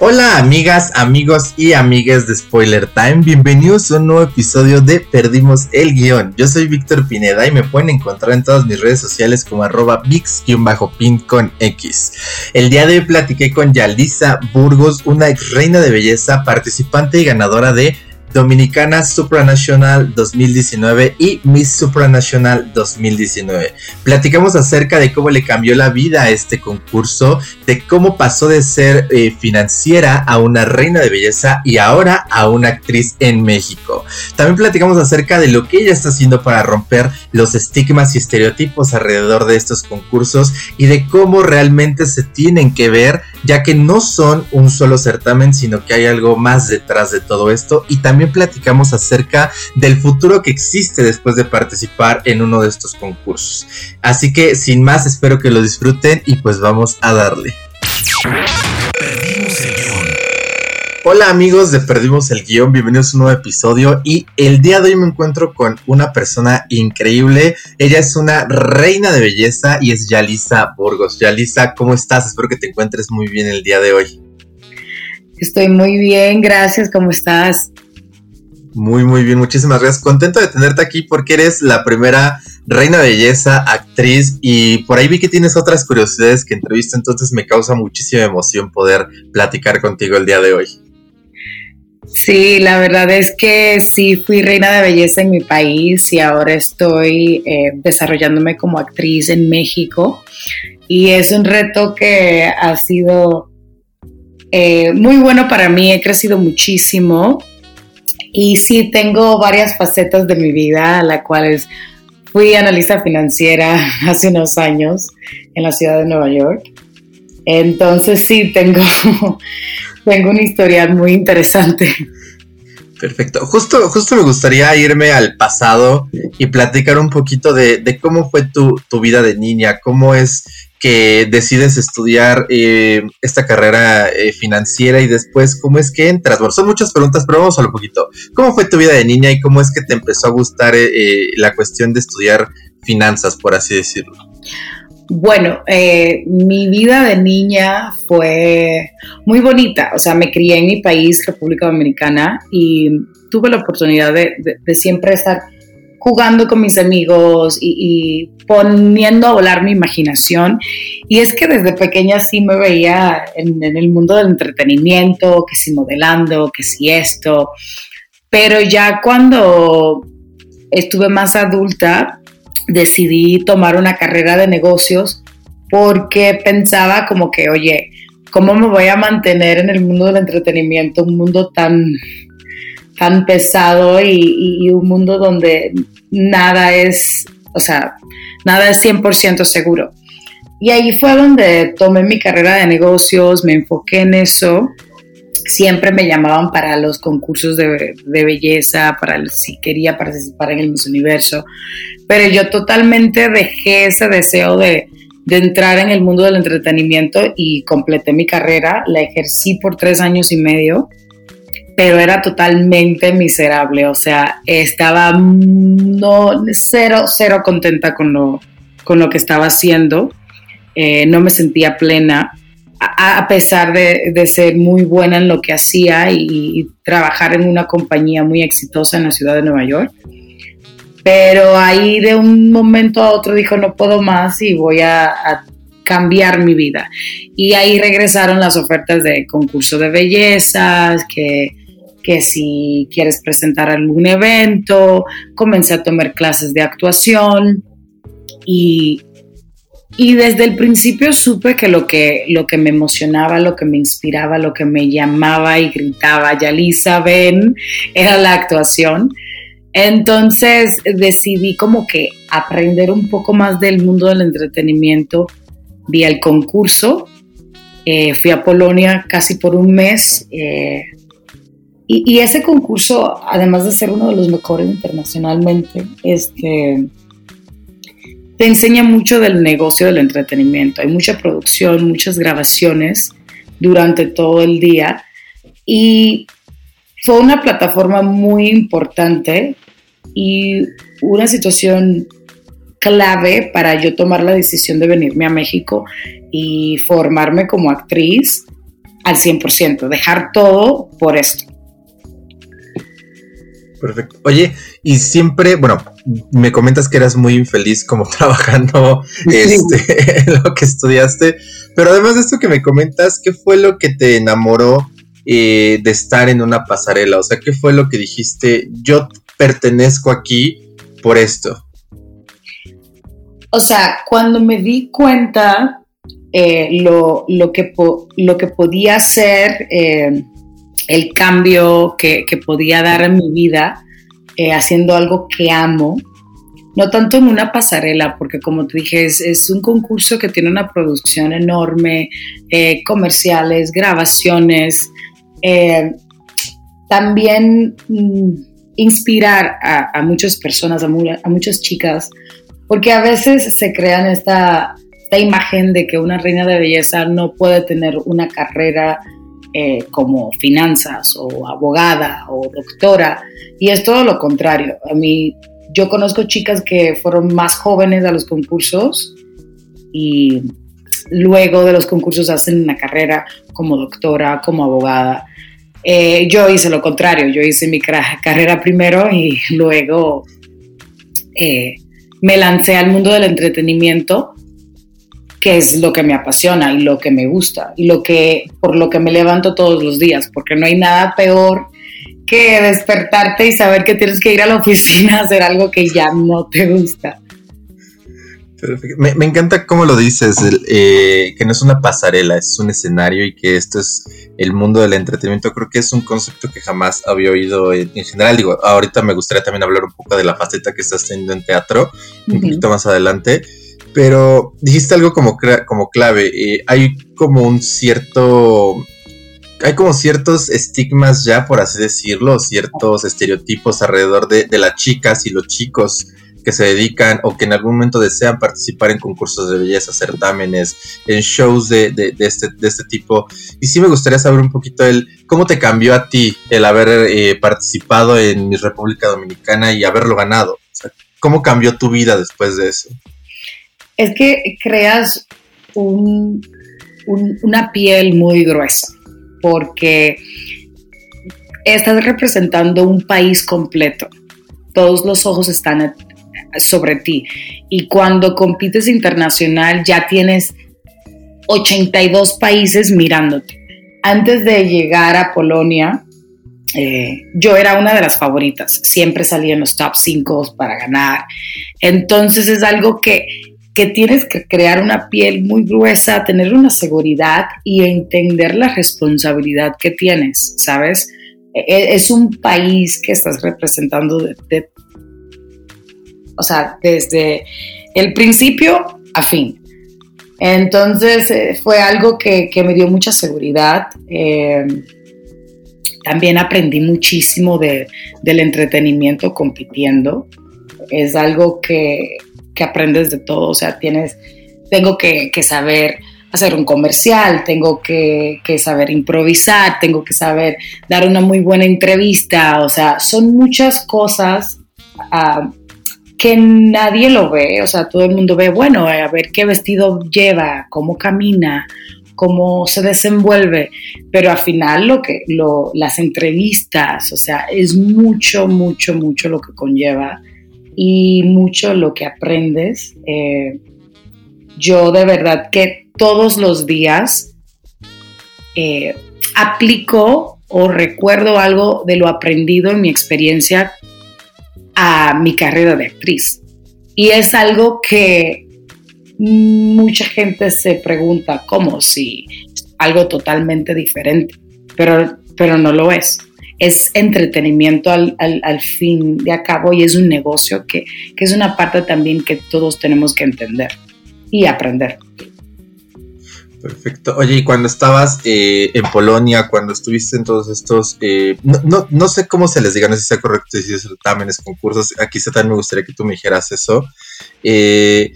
Hola amigas, amigos y amigues de Spoiler Time, bienvenidos a un nuevo episodio de Perdimos el Guión. Yo soy Víctor Pineda y me pueden encontrar en todas mis redes sociales como arroba vix-pin con X. El día de hoy platiqué con Yalisa Burgos, una ex reina de belleza, participante y ganadora de Dominicana Supranational 2019 y Miss Supranational 2019. Platicamos acerca de cómo le cambió la vida a este concurso, de cómo pasó de ser eh, financiera a una reina de belleza y ahora a una actriz en México. También platicamos acerca de lo que ella está haciendo para romper los estigmas y estereotipos alrededor de estos concursos y de cómo realmente se tienen que ver, ya que no son un solo certamen, sino que hay algo más detrás de todo esto y también platicamos acerca del futuro que existe después de participar en uno de estos concursos. Así que sin más espero que lo disfruten y pues vamos a darle. Hola amigos de Perdimos el Guión, bienvenidos a un nuevo episodio y el día de hoy me encuentro con una persona increíble. Ella es una reina de belleza y es Yalisa Burgos. Yalisa, ¿cómo estás? Espero que te encuentres muy bien el día de hoy. Estoy muy bien, gracias, ¿cómo estás? Muy, muy bien, muchísimas gracias. Contento de tenerte aquí porque eres la primera reina belleza, actriz y por ahí vi que tienes otras curiosidades que entrevista, entonces me causa muchísima emoción poder platicar contigo el día de hoy. Sí, la verdad es que sí fui reina de belleza en mi país y ahora estoy eh, desarrollándome como actriz en México y es un reto que ha sido eh, muy bueno para mí, he crecido muchísimo y sí, tengo varias facetas de mi vida, la cual fui analista financiera hace unos años en la ciudad de Nueva York. Entonces sí, tengo, tengo una historia muy interesante. Perfecto. Justo, justo me gustaría irme al pasado y platicar un poquito de, de cómo fue tu, tu, vida de niña, cómo es que decides estudiar eh, esta carrera eh, financiera y después cómo es que entras. Bueno, son muchas preguntas, pero vamos a lo poquito. ¿Cómo fue tu vida de niña y cómo es que te empezó a gustar eh, la cuestión de estudiar finanzas, por así decirlo? Bueno, mi vida de niña fue muy bonita. O sea, me crié en mi país, República Dominicana, y tuve la oportunidad de siempre estar jugando con mis amigos y, poniendo a volar mi imaginación. Y es que desde pequeña sí me veía en, el mundo del entretenimiento, que si modelando, que si esto. Pero ya cuando estuve más adulta, decidí tomar una carrera de negocios porque pensaba como que, oye, ¿cómo me voy a mantener en el mundo del entretenimiento? Un mundo tan tan pesado y, un mundo donde nada es, o sea, nada es 100% seguro. Y ahí fue donde tomé mi carrera de negocios, me enfoqué en eso. Siempre me llamaban para los concursos de, belleza, para si quería participar en el Miss Universo, pero yo totalmente dejé ese deseo de, de entrar en el mundo del entretenimiento y completé mi carrera, la ejercí por tres años y medio pero era totalmente miserable, o sea, estaba no, cero, cero contenta con lo, con lo que estaba haciendo, eh, no me sentía plena, a, pesar de, ser muy buena en lo que hacía y, trabajar en una compañía muy exitosa en la ciudad de Nueva York. Pero ahí de un momento a otro dijo, no puedo más y voy a, a cambiar mi vida. Y ahí regresaron las ofertas de concurso de bellezas, que que si quieres presentar algún evento, comencé a tomar clases de actuación y, y desde el principio supe que lo, que lo que me emocionaba, lo que me inspiraba, lo que me llamaba y gritaba, Yalisa, ven, era la actuación. Entonces decidí como que aprender un poco más del mundo del entretenimiento vía el concurso. Eh, fui a Polonia casi por un mes. Eh, y, ese concurso, además de ser uno de los mejores internacionalmente, este, te enseña mucho del negocio del entretenimiento. Hay mucha producción, muchas grabaciones, durante todo el día. Y fue una plataforma muy importante y una situación clave para yo tomar la decisión de venirme a México y formarme como actriz al 100%, dejar todo por esto. Perfecto. Oye, y siempre, bueno, me comentas que eras muy infeliz como trabajando este, lo que estudiaste, pero además de esto que me comentas, ¿qué fue lo que te enamoró eh, de estar en una pasarela? O sea, ¿qué fue lo que dijiste? Yo pertenezco aquí por esto. O sea, cuando me di cuenta eh, lo, que lo que podía ser eh, el cambio que, podía dar en mi vida eh, haciendo algo que amo, no tanto en una pasarela, porque como te es, un concurso que tiene una producción enorme, comerciales, grabaciones, también mm, inspirar a, muchas personas, a, muchas chicas porque a veces se crean esta, imagen de que una reina de belleza no puede tener una carrera eh, como finanzas o abogada o doctora. Y es todo lo contrario. A mí, yo conozco chicas que fueron más jóvenes a los concursos y luego de los concursos hacen una carrera como doctora, como abogada. Eh, yo hice lo contrario, yo hice mi carrera primero y luego eh, me lancé al mundo del entretenimiento, que es lo que me apasiona y lo que me gusta y lo que por lo que me levanto todos los días, porque no hay nada peor que despertarte y saber que tienes que ir a la oficina a hacer algo que ya no te gusta. Me, encanta cómo lo dices, eh, que no es una pasarela, es un escenario y que esto es el mundo del entretenimiento. Creo que es un concepto que jamás había oído en, general. Digo, ahorita me gustaría también hablar un poco de la faceta que estás teniendo en teatro, un poquito más adelante. Pero dijiste algo como, como clave. Eh, hay como un cierto hay como ciertos estigmas ya, por así decirlo, ciertos estereotipos alrededor de, de, las chicas y los chicos que se dedican o que en algún momento desean participar en concursos de belleza, certámenes, en shows de, de, este, de este tipo. Y sí me gustaría saber un poquito el cómo te cambió a ti el haber eh, participado en mi República Dominicana y haberlo ganado. ¿Cómo cambió tu vida después de eso? Es que creas un, una piel muy gruesa, porque estás representando un país completo. Todos los ojos están sobre ti. Y cuando compites internacional ya tienes 82 países mirándote. Antes de llegar a Polonia, eh, yo era una de las favoritas. Siempre salía en los top 5 para ganar. Entonces es algo que, que tienes que crear una piel muy gruesa, tener una seguridad y entender la responsabilidad que tienes, ¿sabes? E, e, es un país que estás representando o sea, desde el principio a fin. Entonces eh, fue algo que, me dio mucha seguridad. Eh, también aprendí muchísimo del entretenimiento compitiendo. Es algo que, aprendes de todo. O sea, tienes, tengo que, saber hacer un comercial, tengo que, saber improvisar, tengo que saber dar una muy buena entrevista. O sea, son muchas cosas. Ah, que nadie lo ve, o sea, todo el mundo ve, bueno, a ver qué vestido lleva, cómo camina, cómo se desenvuelve, pero al final lo que lo, las entrevistas, o sea, es mucho, mucho, mucho lo que conlleva y mucho lo que aprendes. Eh, yo de verdad que todos los días eh, aplico o recuerdo algo de lo aprendido en mi experiencia a mi carrera de actriz. Y es algo que mucha gente se pregunta, ¿cómo? Si algo totalmente diferente, pero, pero no lo es. Es entretenimiento al, fin de a cabo y es un negocio que, que es una parte también que todos tenemos que entender y aprender. Perfecto. Oye, y cuando estabas eh, en Polonia, cuando estuviste en todos estos, eh, no, no, sé cómo se les diga, no sé si sea correcto decir certámenes, concursos, aquí también me gustaría que tú me dijeras eso. Eh,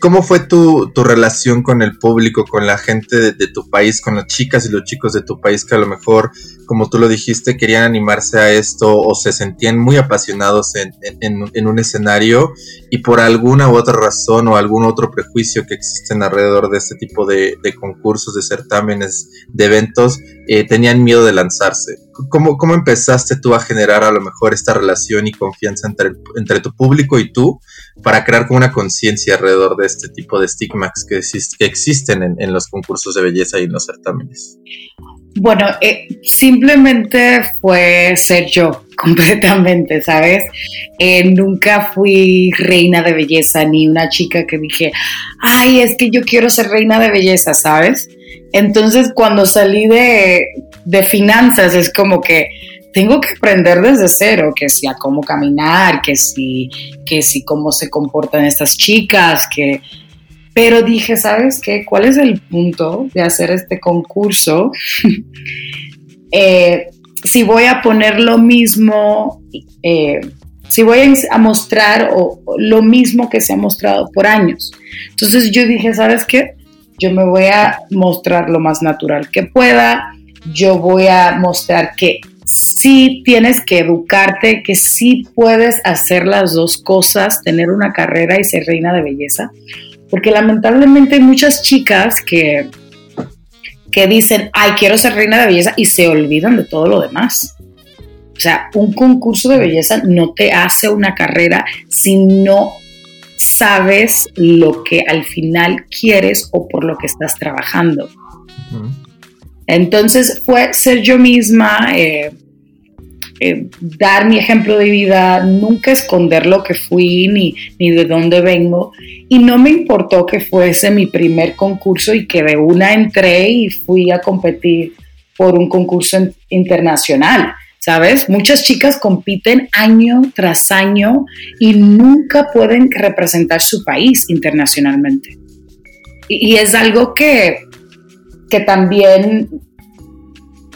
¿Cómo fue tu, relación con el público, con la gente de, tu país, con las chicas y los chicos de tu país que a lo mejor, como tú lo dijiste, querían animarse a esto o se sentían muy apasionados en, un escenario y por alguna u otra razón o algún otro prejuicio que existen alrededor de este tipo de, concursos, de certámenes, de eventos, eh, tenían miedo de lanzarse? ¿Cómo, ¿Cómo empezaste tú a generar a lo mejor esta relación y confianza entre, entre tu público y tú para crear como una conciencia alrededor de este tipo de estigmas que, existen en, los concursos de belleza y en los certámenes? Bueno, eh, simplemente fue ser yo completamente, ¿sabes? Eh, nunca fui reina de belleza ni una chica que dije, ay, es que yo quiero ser reina de belleza, ¿sabes? Entonces cuando salí de, de finanzas es como que tengo que aprender desde cero, que si a cómo caminar, que si, que si cómo se comportan estas chicas, que... Pero dije, ¿sabes qué? ¿Cuál es el punto de hacer este concurso? Eh, si voy a poner lo mismo, eh, si voy a mostrar lo mismo que se ha mostrado por años. Entonces yo dije, ¿sabes qué? Yo me voy a mostrar lo más natural que pueda, yo voy a mostrar que sí tienes que educarte, que sí puedes hacer las dos cosas, tener una carrera y ser reina de belleza, porque lamentablemente hay muchas chicas que, que dicen, ay, quiero ser reina de belleza y se olvidan de todo lo demás. O sea, un concurso de belleza no te hace una carrera si no sabes lo que al final quieres o por lo que estás trabajando. Entonces fue ser yo misma, eh, eh, dar mi ejemplo de vida, nunca esconder lo que fui ni, ni de dónde vengo. Y no me importó que fuese mi primer concurso y que de una entré y fui a competir por un concurso internacional. ¿Sabes? Muchas chicas compiten año tras año y nunca pueden representar su país internacionalmente. Y, es algo que, que también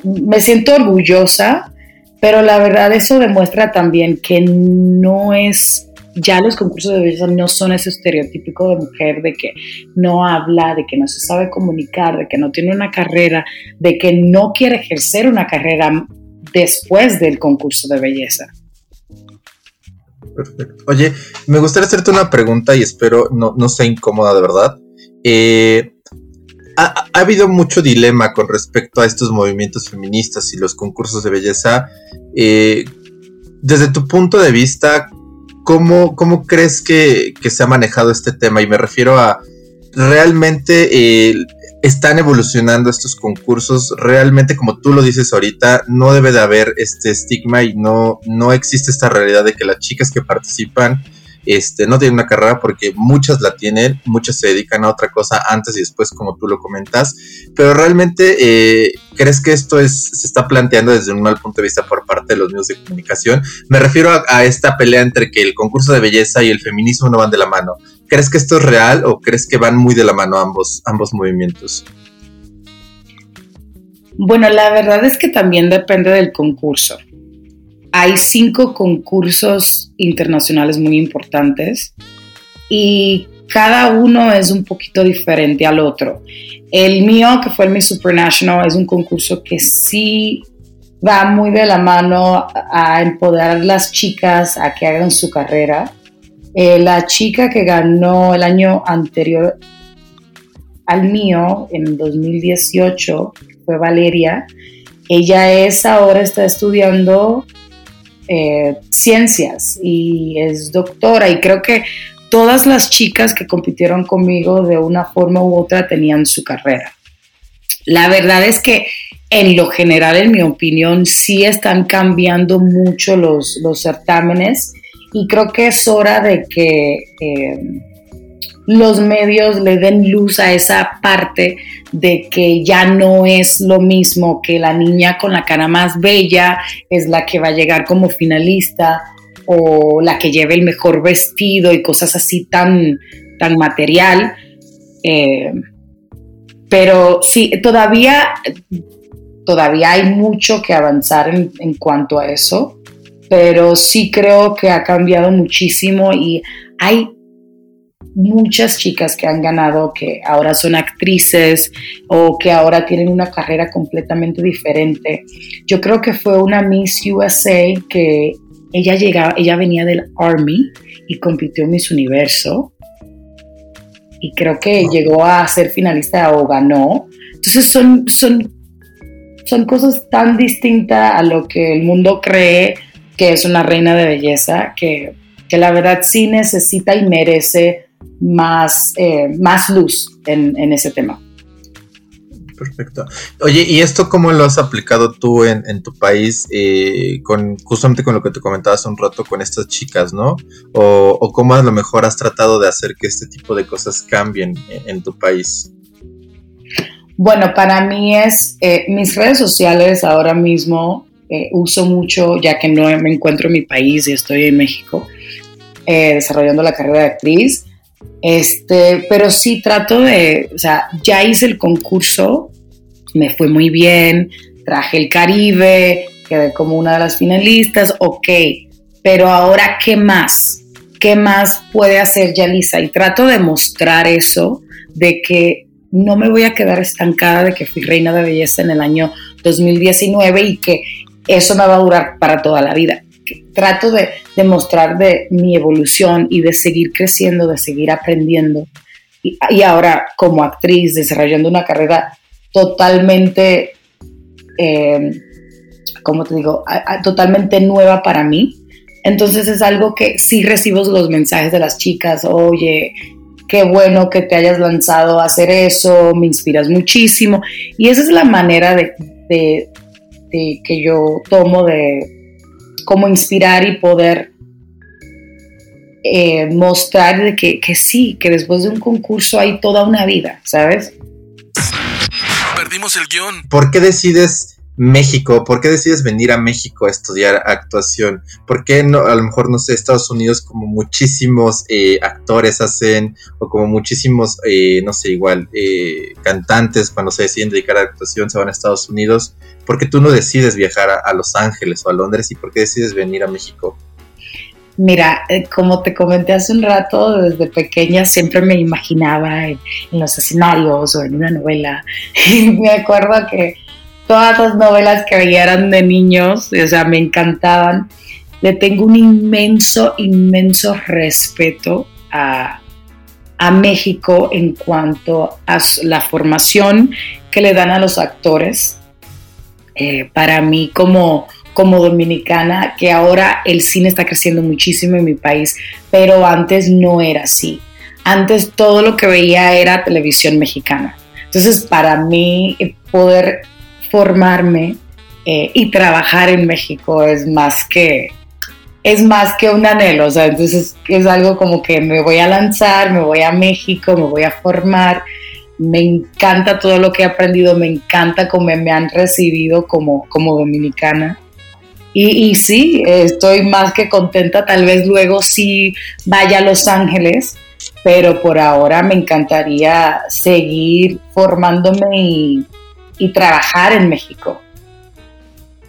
me siento orgullosa, pero la verdad eso demuestra también que no es, ya los concursos de belleza no son ese estereotípico de mujer de que no habla, de que no se sabe comunicar, de que no tiene una carrera, de que no quiere ejercer una carrera después del concurso de belleza. Perfecto. Oye, me gustaría hacerte una pregunta y espero no, no sea incómoda de verdad. Eh, ha, habido mucho dilema con respecto a estos movimientos feministas y los concursos de belleza. Eh, desde tu punto de vista, ¿cómo, cómo crees que, se ha manejado este tema? Y me refiero a, ¿realmente eh, están evolucionando estos concursos? ¿Realmente, como tú lo dices ahorita, no debe de haber este estigma y no, no existe esta realidad de que las chicas que participan este, no tienen una carrera porque muchas la tienen, muchas se dedican a otra cosa antes y después, como tú lo comentas, pero realmente eh, crees que esto es, se está planteando desde un mal punto de vista por parte de los medios de comunicación. Me refiero a, esta pelea entre que el concurso de belleza y el feminismo no van de la mano. ¿Crees que esto es real o crees que van muy de la mano ambos, ambos movimientos? Bueno, la verdad es que también depende del concurso hay cinco concursos internacionales muy importantes y cada uno es un poquito diferente al otro. El mío, que fue el Miss Supernational, es un concurso que sí va muy de la mano a empoderar a las chicas a que hagan su carrera. Eh, la chica que ganó el año anterior al mío, en 2018, fue Valeria. Ella es ahora, está estudiando eh, ciencias y es doctora y creo que todas las chicas que compitieron conmigo de una forma u otra tenían su carrera. La verdad es que en lo general, en mi opinión, sí están cambiando mucho los, los certámenes y creo que es hora de que eh, los medios le den luz a esa parte de que ya no es lo mismo que la niña con la cara más bella es la que va a llegar como finalista o la que lleve el mejor vestido y cosas así tan, tan material. Eh, pero sí, todavía, todavía hay mucho que avanzar en, en cuanto a eso, pero sí creo que ha cambiado muchísimo y hay muchas chicas que han ganado, que ahora son actrices o que ahora tienen una carrera completamente diferente. Yo creo que fue una Miss USA que ella llegaba, ella venía del Army y compitió en Miss Universo y creo que llegó a ser finalista o ganó. Entonces son, son, son cosas tan distintas a lo que el mundo cree que es una reina de belleza, que, que la verdad sí necesita y merece más, eh, más luz en, en, ese tema. Perfecto. Oye, ¿y esto cómo lo has aplicado tú en, en tu país, eh, con justamente con lo que te comentabas un rato con estas chicas, ¿no? O, o, cómo a lo mejor has tratado de hacer que este tipo de cosas cambien en, tu país? Bueno, para mí es, eh, mis redes sociales ahora mismo eh, uso mucho, ya que no me encuentro en mi país y estoy en México, eh, desarrollando la carrera de actriz. Este, pero sí trato de, o sea, ya hice el concurso, me fue muy bien, traje el Caribe, quedé como una de las finalistas, ok, pero ahora, ¿qué más? ¿Qué más puede hacer Yalisa? Y trato de mostrar eso, de que no me voy a quedar estancada de que fui reina de belleza en el año 2019 y que eso me va a durar para toda la vida trato de, demostrar de mi evolución y de seguir creciendo, de seguir aprendiendo. Y, ahora como actriz, desarrollando una carrera totalmente, eh, como te digo, totalmente nueva para mí. Entonces es algo que sí recibo los mensajes de las chicas, oye, qué bueno que te hayas lanzado a hacer eso, me inspiras muchísimo. Y esa es la manera de que yo tomo de, como inspirar y poder eh, mostrar de que, que sí, que después de un concurso hay toda una vida, ¿sabes? Perdimos el guion. ¿Por qué decides México? ¿Por qué decides venir a México a estudiar actuación? ¿Por qué no, a lo mejor, no sé, Estados Unidos como muchísimos eh, actores hacen, o como muchísimos, eh, no sé, igual, cantantes cuando se deciden dedicar a actuación se van a Estados Unidos? ¿Por qué tú no decides viajar a, Los Ángeles o a Londres y por qué decides venir a México? Mira, eh, como te comenté hace un rato, desde pequeña siempre me imaginaba en, los escenarios o en una novela. Me acuerdo que todas las novelas que veía eran de niños, o sea, me encantaban. Le tengo un inmenso, inmenso respeto a, México en cuanto a la formación que le dan a los actores eh, para mí como, como dominicana, que ahora el cine está creciendo muchísimo en mi país, pero antes no era así. Antes todo lo que veía era televisión mexicana. Entonces, para mí, eh, poder formarme eh, y trabajar en México es más que es más que un anhelo, o sea, entonces es algo como que me voy a lanzar, me voy a México, me voy a formar me encanta todo lo que he aprendido, me encanta cómo me han recibido como, como dominicana. Y, y, sí, estoy más que contenta, tal vez luego sí vaya a Los Ángeles, pero por ahora me encantaría seguir formándome y, trabajar en México.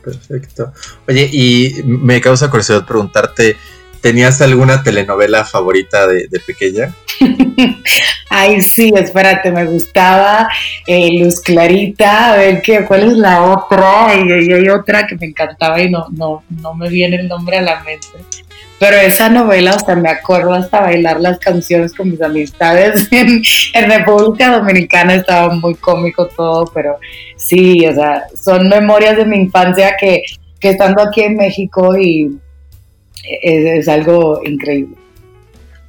Perfecto. Oye, y me causa curiosidad preguntarte, ¿tenías alguna telenovela favorita de, de pequeña? Ay, sí, espérate, me gustaba eh, Luz Clarita, a ver qué, cuál es la otra, y, hay otra que me encantaba y no, no, no me viene el nombre a la mente. Pero esa novela, o sea, me acuerdo hasta bailar las canciones con mis amistades en, República Dominicana, estaba muy cómico todo, pero sí, o sea, son memorias de mi infancia que, que estando aquí en México y es algo increíble.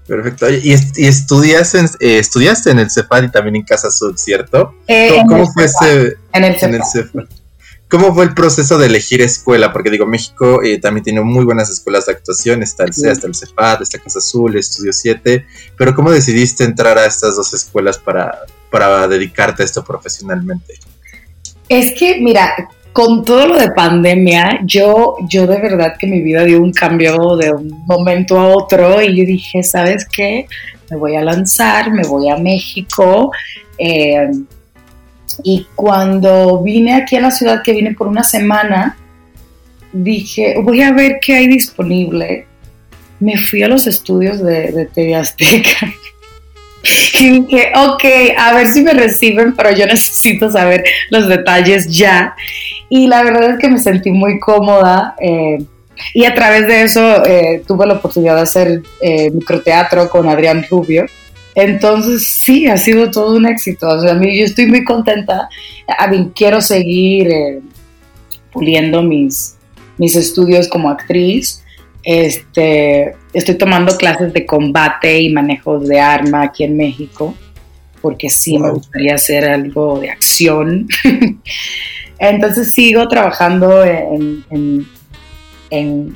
Perfecto. ¿Y, estudias eh, estudiaste en el CEPAD y también en Casa Sud, cierto? Eh, ¿Cómo, fue ese, en el, CEPAD. ¿Cómo fue el proceso de elegir escuela? Porque digo, México eh, también tiene muy buenas escuelas de actuación, está el CEA, está el CEPAD, está Casa Azul, Estudio 7, pero ¿cómo decidiste entrar a estas dos escuelas para, para dedicarte a esto profesionalmente? Es que, mira, con todo lo de pandemia, yo, yo de verdad que mi vida dio un cambio de un momento a otro y yo dije, ¿sabes qué? Me voy a lanzar, me voy a México. Eh, y cuando vine aquí a la ciudad, que vine por una semana, dije, voy a ver qué hay disponible. Me fui a los estudios de, de Azteca Y dije, ok, a ver si me reciben, pero yo necesito saber los detalles ya. Y la verdad es que me sentí muy cómoda. Eh, y a través de eso eh, tuve la oportunidad de hacer eh, microteatro con Adrián Rubio. Entonces, sí, ha sido todo un éxito. O sea, a mí yo estoy muy contenta. A mí quiero seguir puliendo mis, mis estudios como actriz. Este, estoy tomando clases de combate y manejo de arma aquí en México, porque sí me gustaría hacer algo de acción. Entonces sigo trabajando en, en,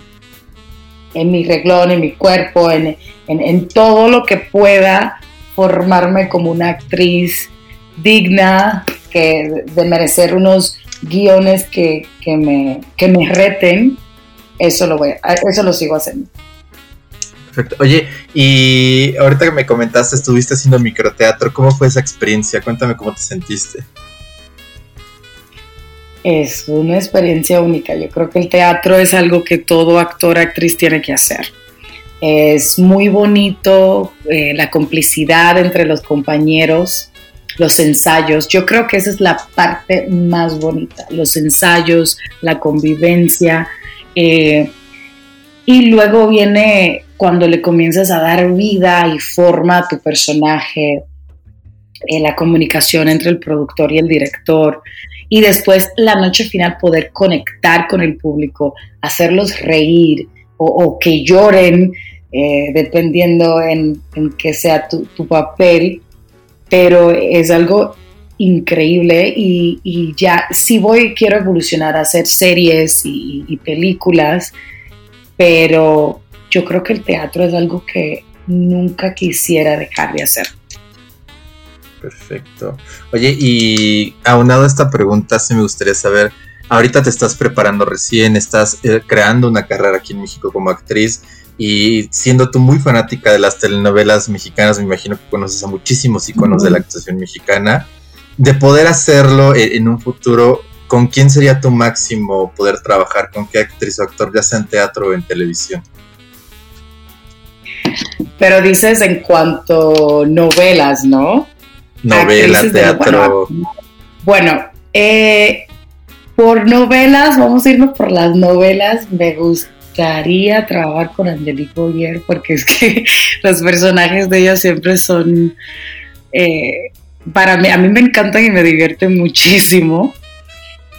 en, mi reglón, en mi cuerpo, en, en todo lo que pueda formarme como una actriz digna, que, de merecer unos guiones que, que, me, que me reten eso lo voy a, eso lo sigo haciendo. Perfecto. Oye, y ahorita que me comentaste, estuviste haciendo microteatro, ¿cómo fue esa experiencia? Cuéntame cómo te sentiste. Es una experiencia única. Yo creo que el teatro es algo que todo actor, actriz tiene que hacer. Es muy bonito eh, la complicidad entre los compañeros, los ensayos. Yo creo que esa es la parte más bonita. Los ensayos, la convivencia, eh, y luego viene cuando le comienzas a dar vida y forma a tu personaje, eh, la comunicación entre el productor y el director, y después la noche final poder conectar con el público, hacerlos reír o, que lloren, eh, dependiendo en, en que sea tu, papel, pero es algo increíble y, ya si voy quiero evolucionar a hacer series y, películas, pero yo creo que el teatro es algo que nunca quisiera dejar de hacer. Perfecto. Oye, y aunado a esta pregunta, sí me gustaría saber, ahorita te estás preparando recién, estás eh, creando una carrera aquí en México como actriz y siendo tú muy fanática de las telenovelas mexicanas, me imagino que conoces a muchísimos iconos de la actuación mexicana de poder hacerlo en, un futuro, ¿con quién sería tu máximo poder trabajar? ¿Con qué actriz o actor, ya sea en teatro o en televisión? Pero dices en cuanto novelas, ¿no? Novelas, teatro. Bueno, eh, por novelas, vamos a irnos por las novelas. Me gustaría trabajar con Angelique Boyer porque es que los personajes de ella siempre son eh, para mí, a mí me encantan y me divierten muchísimo.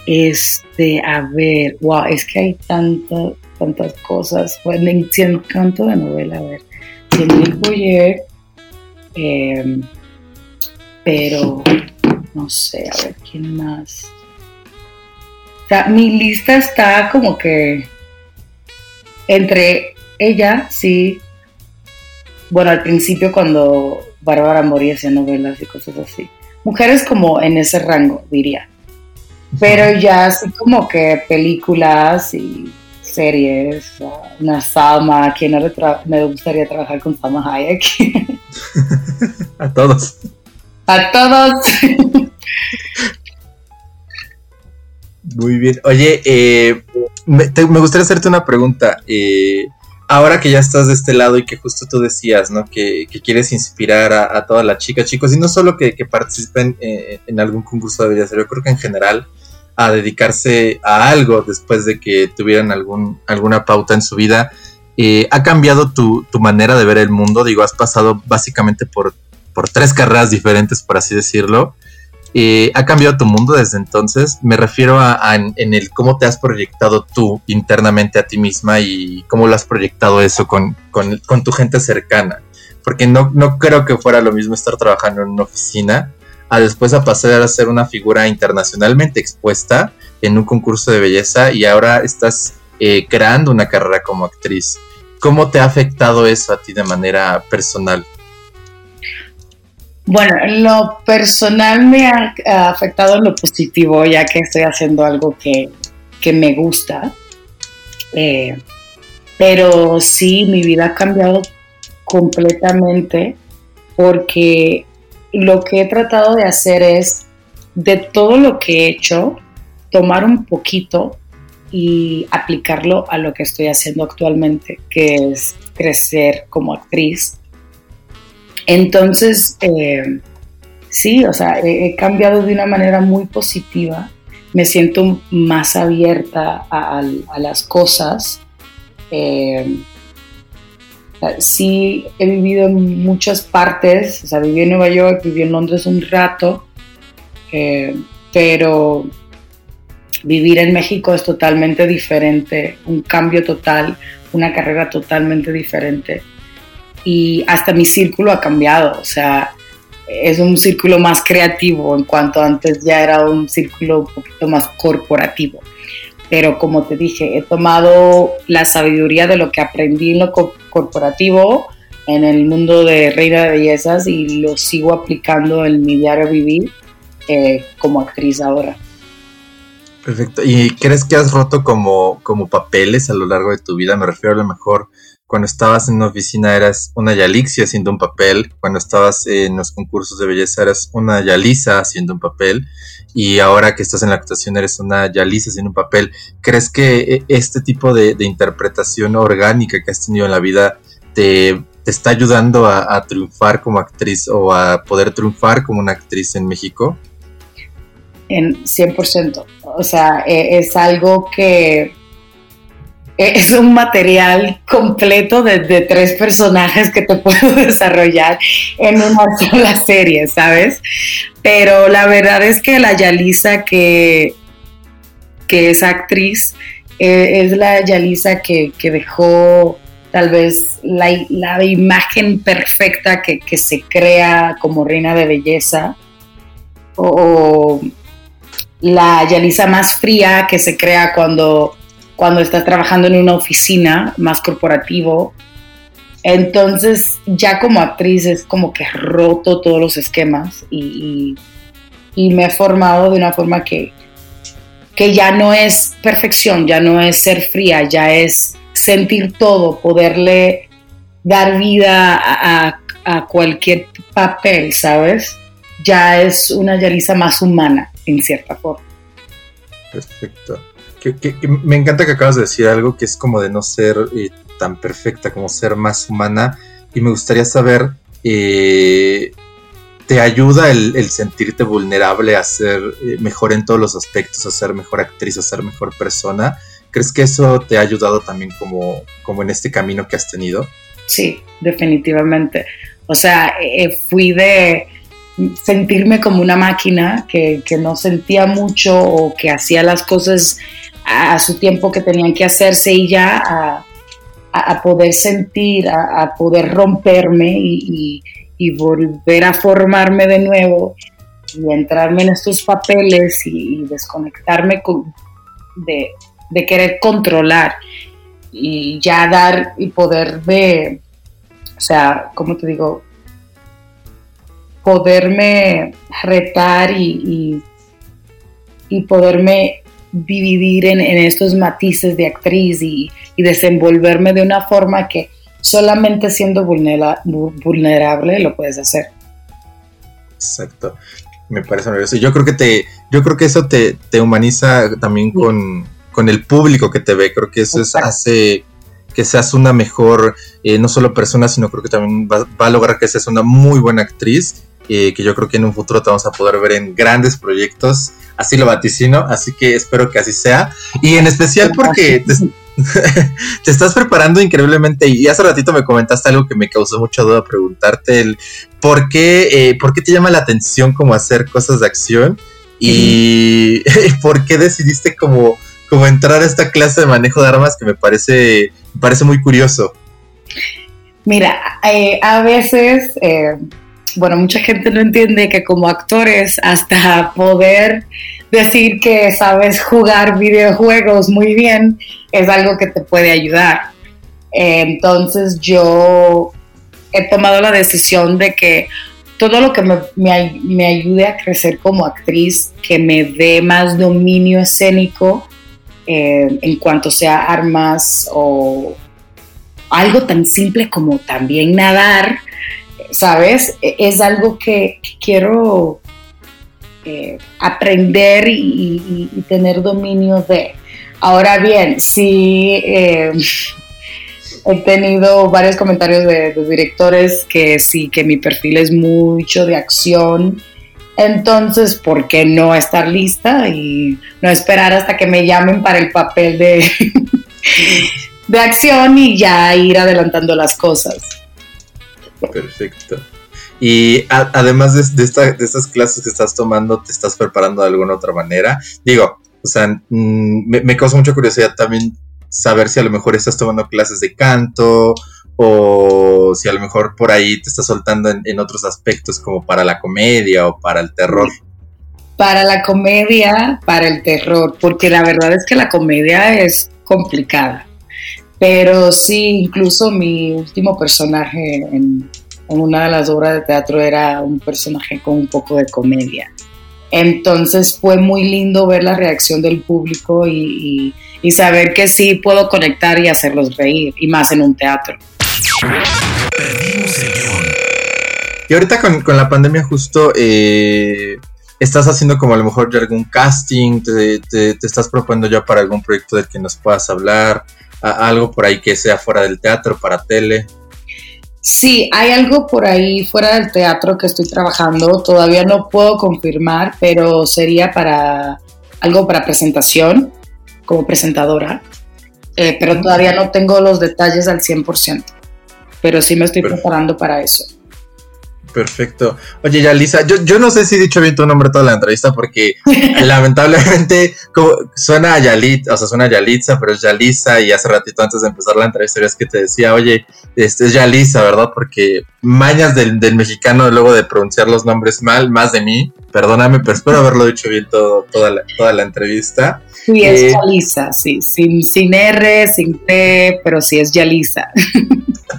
Este, a ver, wow, es que hay tantas, tantas cosas. Bueno, si encanto de novela, a ver. Tiene Boyer, eh, pero no sé, a ver, ¿quién más? Mi lista está como que entre ella, sí. Bueno, al principio cuando Bárbara Mori hacía novelas y cosas así. Mujeres como en ese rango, diría. Pero ya así como que películas y series, una Salma, a quien no me gustaría trabajar con Salma Hayek. a todos. A todos. Muy bien. Oye, eh, me, gustaría hacerte una pregunta. Eh, ahora que ya estás de este lado y que justo tú decías, ¿no? Que, quieres inspirar a, todas las chicas, chicos, y no solo que, participen eh, en algún concurso de belleza, yo creo que en general a dedicarse a algo después de que tuvieran algún, alguna pauta en su vida. Eh, ¿Ha cambiado tu, manera de ver el mundo? Digo, has pasado básicamente por, por tres carreras diferentes, por así decirlo. Eh, ¿Ha cambiado tu mundo desde entonces? Me refiero a, en, el cómo te has proyectado tú internamente a ti misma y cómo lo has proyectado eso con, tu gente cercana. Porque no, no creo que fuera lo mismo estar trabajando en una oficina a después a pasar a ser una figura internacionalmente expuesta en un concurso de belleza y ahora estás eh, creando una carrera como actriz. ¿Cómo te ha afectado eso a ti de manera personal? Bueno, en lo personal me ha, afectado en lo positivo, ya que estoy haciendo algo que, me gusta. Eh, pero sí, mi vida ha cambiado completamente porque lo que he tratado de hacer es, de todo lo que he hecho, tomar un poquito y aplicarlo a lo que estoy haciendo actualmente, que es crecer como actriz Entonces, eh, sí, o sea, he, cambiado de una manera muy positiva. Me siento más abierta a, las cosas. Eh, sí, he vivido en muchas partes. O sea, viví en Nueva York, viví en Londres un rato. Eh, pero vivir en México es totalmente diferente, un cambio total, una carrera totalmente diferente. Y hasta mi círculo ha cambiado, o sea, es un círculo más creativo en cuanto antes ya era un círculo un poquito más corporativo. Pero como te dije, he tomado la sabiduría de lo que aprendí en lo corporativo, en el mundo de Reina de Bellezas y lo sigo aplicando en mi diario vivir eh, como actriz ahora. Perfecto. ¿Y crees que has roto como, como papeles a lo largo de tu vida? Me refiero a lo mejor cuando estabas en una oficina eras una Yalixia haciendo un papel, cuando estabas en los concursos de belleza eras una Yalisa haciendo un papel, y ahora que estás en la actuación eres una Yalisa haciendo un papel. ¿Crees que e, este tipo de, interpretación orgánica que has tenido en la vida te, está ayudando a, a triunfar como actriz o a poder triunfar como una actriz en México? en 100%. O sea, e, es algo que es un material completo de, tres personajes que te puedo desarrollar en una sola serie, ¿sabes? Pero la verdad es que la Yalisa que, que es actriz e, es la Yalisa que, dejó tal vez la, imagen perfecta que, que, se crea como reina de belleza o, la Yalisa más fría que se crea cuando, cuando estás trabajando en una oficina más corporativo. Entonces ya como actriz es como que roto todos los esquemas y, me he formado de una forma que, que ya no es perfección, ya no es ser fría, ya es sentir todo, poderle dar vida a, a cualquier papel, ¿sabes? Ya es una Yalisa más humana en cierta forma. Perfecto. Me encanta que acabas de decir algo que es como de no ser eh, tan perfecta, como ser más humana. Y me gustaría saber, eh, ¿te ayuda el, sentirte vulnerable a ser eh, mejor en todos los aspectos, a ser mejor actriz, a ser mejor persona? ¿Crees que eso te ha ayudado también como, como en este camino que has tenido? Sí, definitivamente. O sea, fui de sentirme como una máquina que, no sentía mucho o que hacía las cosas a, su tiempo que tenían que hacerse y ya a, poder sentir, a, poder romperme y, volver a formarme de nuevo y entrarme en estos papeles y, desconectarme de, de, querer controlar y ya dar y poder ver, o sea, ¿cómo te digo? poderme retar y, y, poderme dividir en, estos matices de actriz y, desenvolverme de una forma que solamente siendo vulnerable lo puedes hacer. Exacto. Me parece maravilloso. Yo creo que te, yo creo que eso te, humaniza también con, el público que te ve. Creo que eso hace que seas una mejor, eh, no solo persona, sino creo que también va, va, a lograr que seas una muy buena actriz que yo creo que en un futuro te vamos a poder ver en grandes proyectos. Así lo vaticino, así que espero que así sea. Y en especial porque te, estás preparando increíblemente y hace ratito me comentaste algo que me causó mucha duda preguntarte, el por qué, eh, por qué te llama la atención como hacer cosas de acción y por qué decidiste como, como entrar a esta clase de manejo de armas que me parece, me parece muy curioso. Mira, eh, a veces... Eh, bueno, mucha gente no entiende que como actores, hasta poder decir que sabes jugar videojuegos muy bien, es algo que te puede ayudar. Entonces yo he tomado la decisión de que todo lo que me, ayude a crecer como actriz, que me dé más dominio escénico eh, en cuanto sea armas o algo tan simple como también nadar, ¿sabes? E, es algo que, quiero eh, aprender y, tener dominio de. Ahora bien, si, eh, he tenido varios comentarios de, directores que sí, que mi perfil es mucho de acción. Entonces, ¿por qué no estar lista y no esperar hasta que me llamen para el papel de, de acción y ya ir adelantando las cosas? Perfecto. Y además de, estas clases que estás tomando, ¿te estás preparando de alguna otra manera? Digo, o sea, mm, me causa mucha curiosidad también saber si a lo mejor estás tomando clases de canto o si a lo mejor por ahí te estás soltando en, otros aspectos como para la comedia o para el terror. Para la comedia, para el terror, porque la verdad es que la comedia es complicada. Pero sí, incluso mi último personaje en, una de las obras de teatro era un personaje con un poco de comedia. Entonces fue muy lindo ver la reacción del público y y saber que sí puedo conectar y hacerlos reír, y más en un teatro. Y ahorita con, con la pandemia justo eh, estás haciendo como a lo mejor ya algún casting, te, te, estás proponiendo ya para algún proyecto del que nos puedas hablar, algo por ahí que sea fuera del teatro, para tele. Sí, hay algo por ahí fuera del teatro que estoy trabajando, todavía no puedo confirmar, pero sería para algo para presentación como presentadora, eh, pero todavía no tengo los detalles al 100%, pero sí me estoy preparando para eso. Perfecto. Oye, Yalisa, yo, yo no sé si he dicho bien tu nombre toda la entrevista porque lamentablemente suena a Yalit, o sea, suena a Yalitza, pero es Yalisa y hace ratito antes de empezar la entrevista es que te decía, oye, este es Yalisa, ¿verdad? Porque mañas del, del, mexicano luego de pronunciar los nombres mal, más de mí, perdóname, pero espero haberlo dicho bien todo, toda, la, toda la entrevista. Sí, es eh, Yalisa, sí, sin, sin R, sin T, pero sí es Yalisa.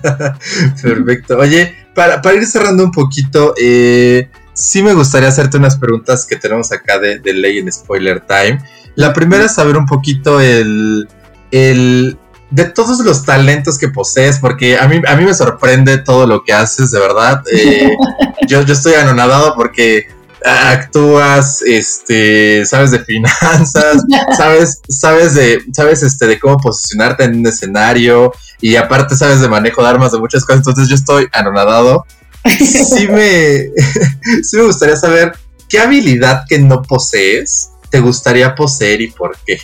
Perfecto. Oye, para, ir cerrando un poquito, eh, sí me gustaría hacerte unas preguntas que tenemos acá de, ley en Spoiler Time. La primera es saber un poquito el, el, de todos los talentos que posees, porque a mí, a mí me sorprende todo lo que haces, de verdad. Eh, yo, yo estoy anonadado porque actúas, este, sabes de finanzas, sabes, sabes de, sabes este, de cómo posicionarte en un escenario y aparte sabes de manejo de armas, de muchas cosas, entonces yo estoy anonadado. Sí me, sí me gustaría saber qué habilidad que no posees te gustaría poseer y por qué.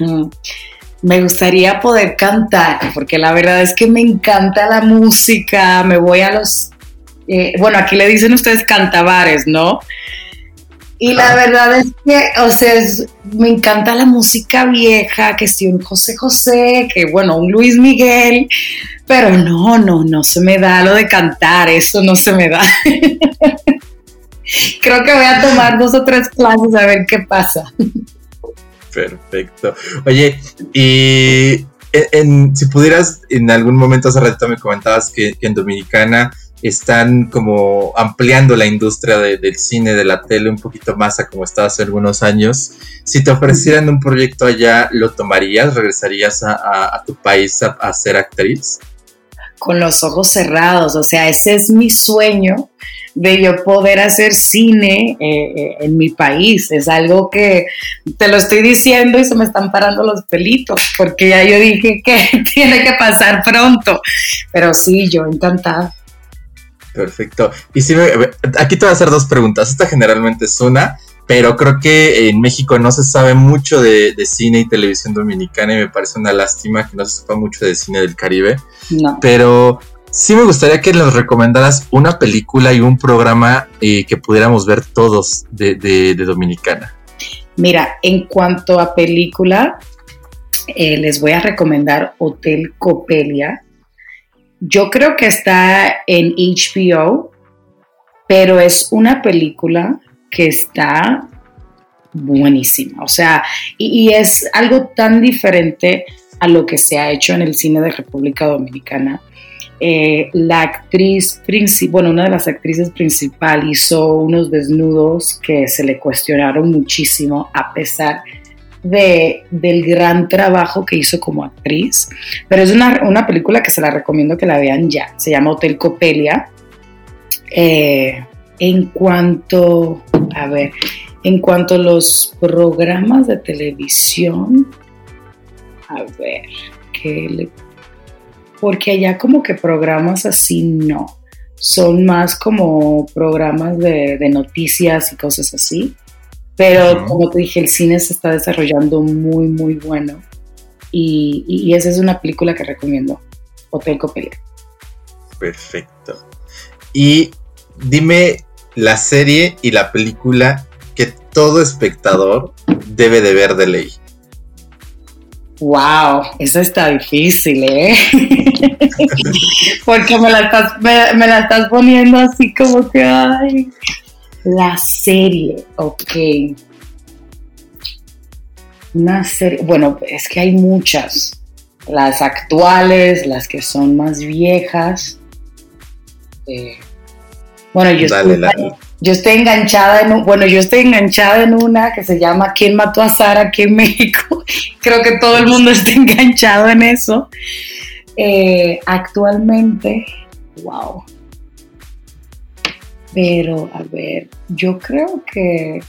Mm, me gustaría poder cantar, porque la verdad es que me encanta la música, me voy a los eh, bueno, aquí le dicen ustedes cantabares, ¿no? Y la verdad es que, o sea, me encanta la música vieja, que si un José José, que bueno, un Luis Miguel, pero no, no, no se me da lo de cantar, eso no se me da. Creo que voy a tomar dos o tres clases a ver qué pasa. Perfecto. Oye, y si pudieras, en algún momento hace ratito me comentabas que en Dominicana están como ampliando la industria del cine, de la tele un poquito más a como estaba hace algunos años. Si te ofrecieran un proyecto allá, ¿lo tomarías? ¿Regresarías a, tu país a, ser actriz? Con los ojos cerrados, o sea, ese es mi sueño de yo poder hacer cine eh, eh, en mi país. Es algo que te lo estoy diciendo y se me están parando los pelitos, porque ya yo dije que tiene que pasar pronto. Pero sí, yo encantada. Perfecto. Y si aquí te voy a hacer dos preguntas. Esta generalmente es una, pero creo que en México no se sabe mucho de, cine y televisión dominicana y me parece una lástima que no se sepa mucho de cine del Caribe. No. Pero sí me gustaría que nos recomendaras una película y un programa eh, que pudiéramos ver todos de, de, Dominicana. Mira, en cuanto a película, eh, les voy a recomendar Hotel Copelia yo creo que está en HBO, pero es una película que está buenísima. O sea, y, es algo tan diferente a lo que se ha hecho en el cine de República Dominicana. Eh, la actriz principal, bueno, una de las actrices principal hizo unos desnudos que se le cuestionaron muchísimo a pesar de, del gran trabajo que hizo como actriz, pero es una, película que se la recomiendo que la vean ya, se llama Hotel Copelia. Eh, en cuanto, a ver, en cuanto a los programas de televisión, a ver, ¿qué le porque allá como que programas así no. Son más como programas de, noticias y cosas así. Pero como te dije, el cine se está desarrollando muy, muy bueno. Y, esa es una película que recomiendo, Hotel Copelia. Perfecto. Y dime la serie y la película que todo espectador debe de ver de ley. Wow, eso está difícil, ¿eh? Porque me la, estás, me, la estás poniendo así como que, ay, la serie, ok. Una serie, bueno, es que hay muchas. Las actuales, las que son más viejas. Eh, bueno, yo estoy, yo estoy enganchada en, bueno, yo estoy enganchada en una que se llama ¿Quién mató a Sara aquí en México? Creo que todo el mundo está enganchado en eso. Eh, actualmente, wow. Pero, a ver, yo creo que,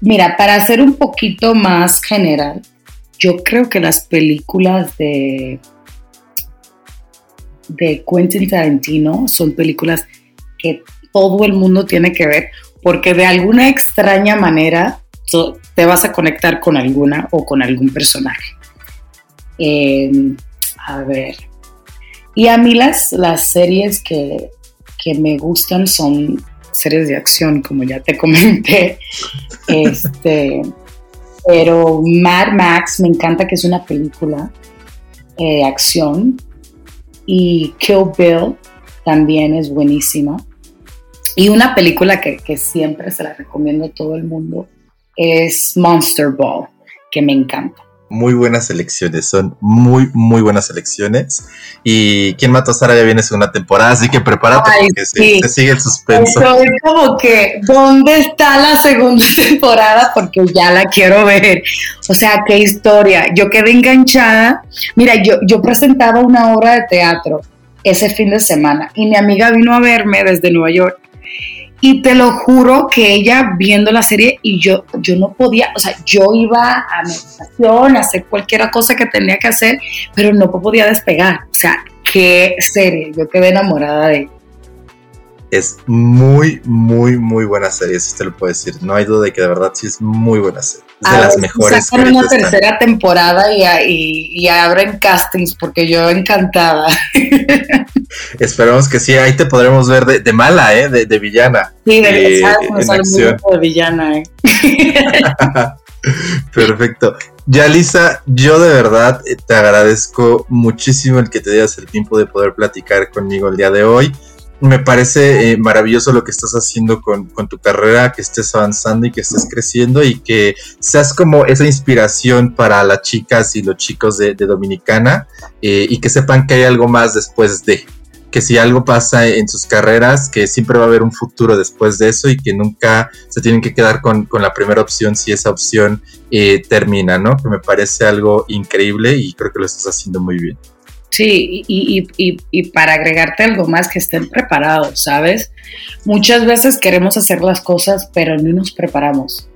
mira, para ser un poquito más general, yo creo que las películas de, de Quentin Tarantino son películas que todo el mundo tiene que ver, porque de alguna extraña manera te vas a conectar con alguna o con algún personaje. Em, a ver. Y a mí las, las series que, que, me gustan son series de acción, como ya te comenté. este, pero Mad Max me encanta que es una película de acción. Y Kill Bill también es buenísima. Y una película que, siempre se la recomiendo a todo el mundo es Monster Ball, que me encanta. Muy buenas elecciones, son muy, muy buenas elecciones. Y Quién mató a Sara ya viene segunda temporada, así que prepárate porque se, sigue el suspenso. Estoy como que, ¿dónde está la segunda temporada? Porque ya la quiero ver. O sea, qué historia. Yo quedé enganchada. Mira, yo, yo presentaba una obra de teatro ese fin de semana y mi amiga vino a verme desde Nueva York y te lo juro que ella viendo la serie y yo, yo no podía, o sea, yo iba a meditación, a hacer cualquier cosa que tenía que hacer, pero no podía despegar. O sea, qué serie, yo quedé enamorada de es muy, muy, muy buena serie, si te lo puedo decir. No hay duda de que de verdad sí es muy buena serie. Es de las mejores. Sacan una tercera temporada y, y, abren castings porque yo encantada. Esperamos que sí, ahí te podremos ver de, mala, ¿eh? De, villana. Sí, de, eh, de villana, ¿eh? Perfecto. Ya, Lisa, yo de verdad eh, te agradezco muchísimo el que te dieras el tiempo de poder platicar conmigo el día de hoy me parece eh, maravilloso lo que estás haciendo con, tu carrera, que estés avanzando y que estés creciendo y que seas como esa inspiración para las chicas y los chicos de, Dominicana eh, y que sepan que hay algo más después de, que si algo pasa en sus carreras, que siempre va a haber un futuro después de eso y que nunca se tienen que quedar con, la primera opción si esa opción eh, termina, ¿no? Que me parece algo increíble y creo que lo estás haciendo muy bien. Sí, y, y, y, para agregarte algo más, que estén preparados, ¿sabes? Muchas veces queremos hacer las cosas, pero no nos preparamos.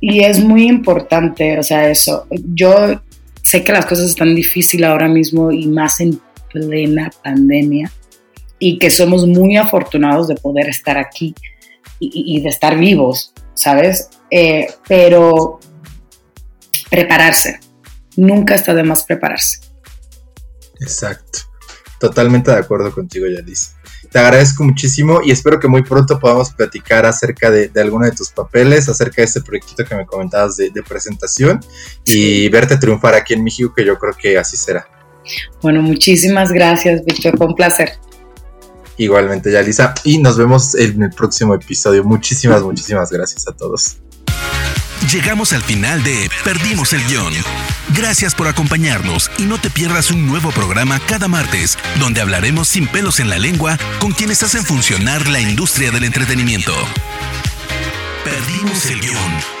Y es muy importante, o sea, eso. Yo sé que las cosas están difíciles ahora mismo y más en plena pandemia, y que somos muy afortunados de poder estar aquí y, de estar vivos, ¿sabes? Eh, pero prepararse, nunca está de más prepararse. Exacto. Totalmente de acuerdo contigo, Yalis. Te agradezco muchísimo y espero que muy pronto podamos platicar acerca de, alguno de tus papeles, acerca de este proyectito que me comentabas de, presentación y verte triunfar aquí en México, que yo creo que así será. Bueno, muchísimas gracias, Víctor. Fue un placer. Igualmente, Yalisa. Y nos vemos en el próximo episodio. Muchísimas, muchísimas gracias a todos. Llegamos al final de Perdimos el Guión. Gracias por acompañarnos y no te pierdas un nuevo programa cada martes, donde hablaremos sin pelos en la lengua con quienes hacen funcionar la industria del entretenimiento. Perdimos el Guión.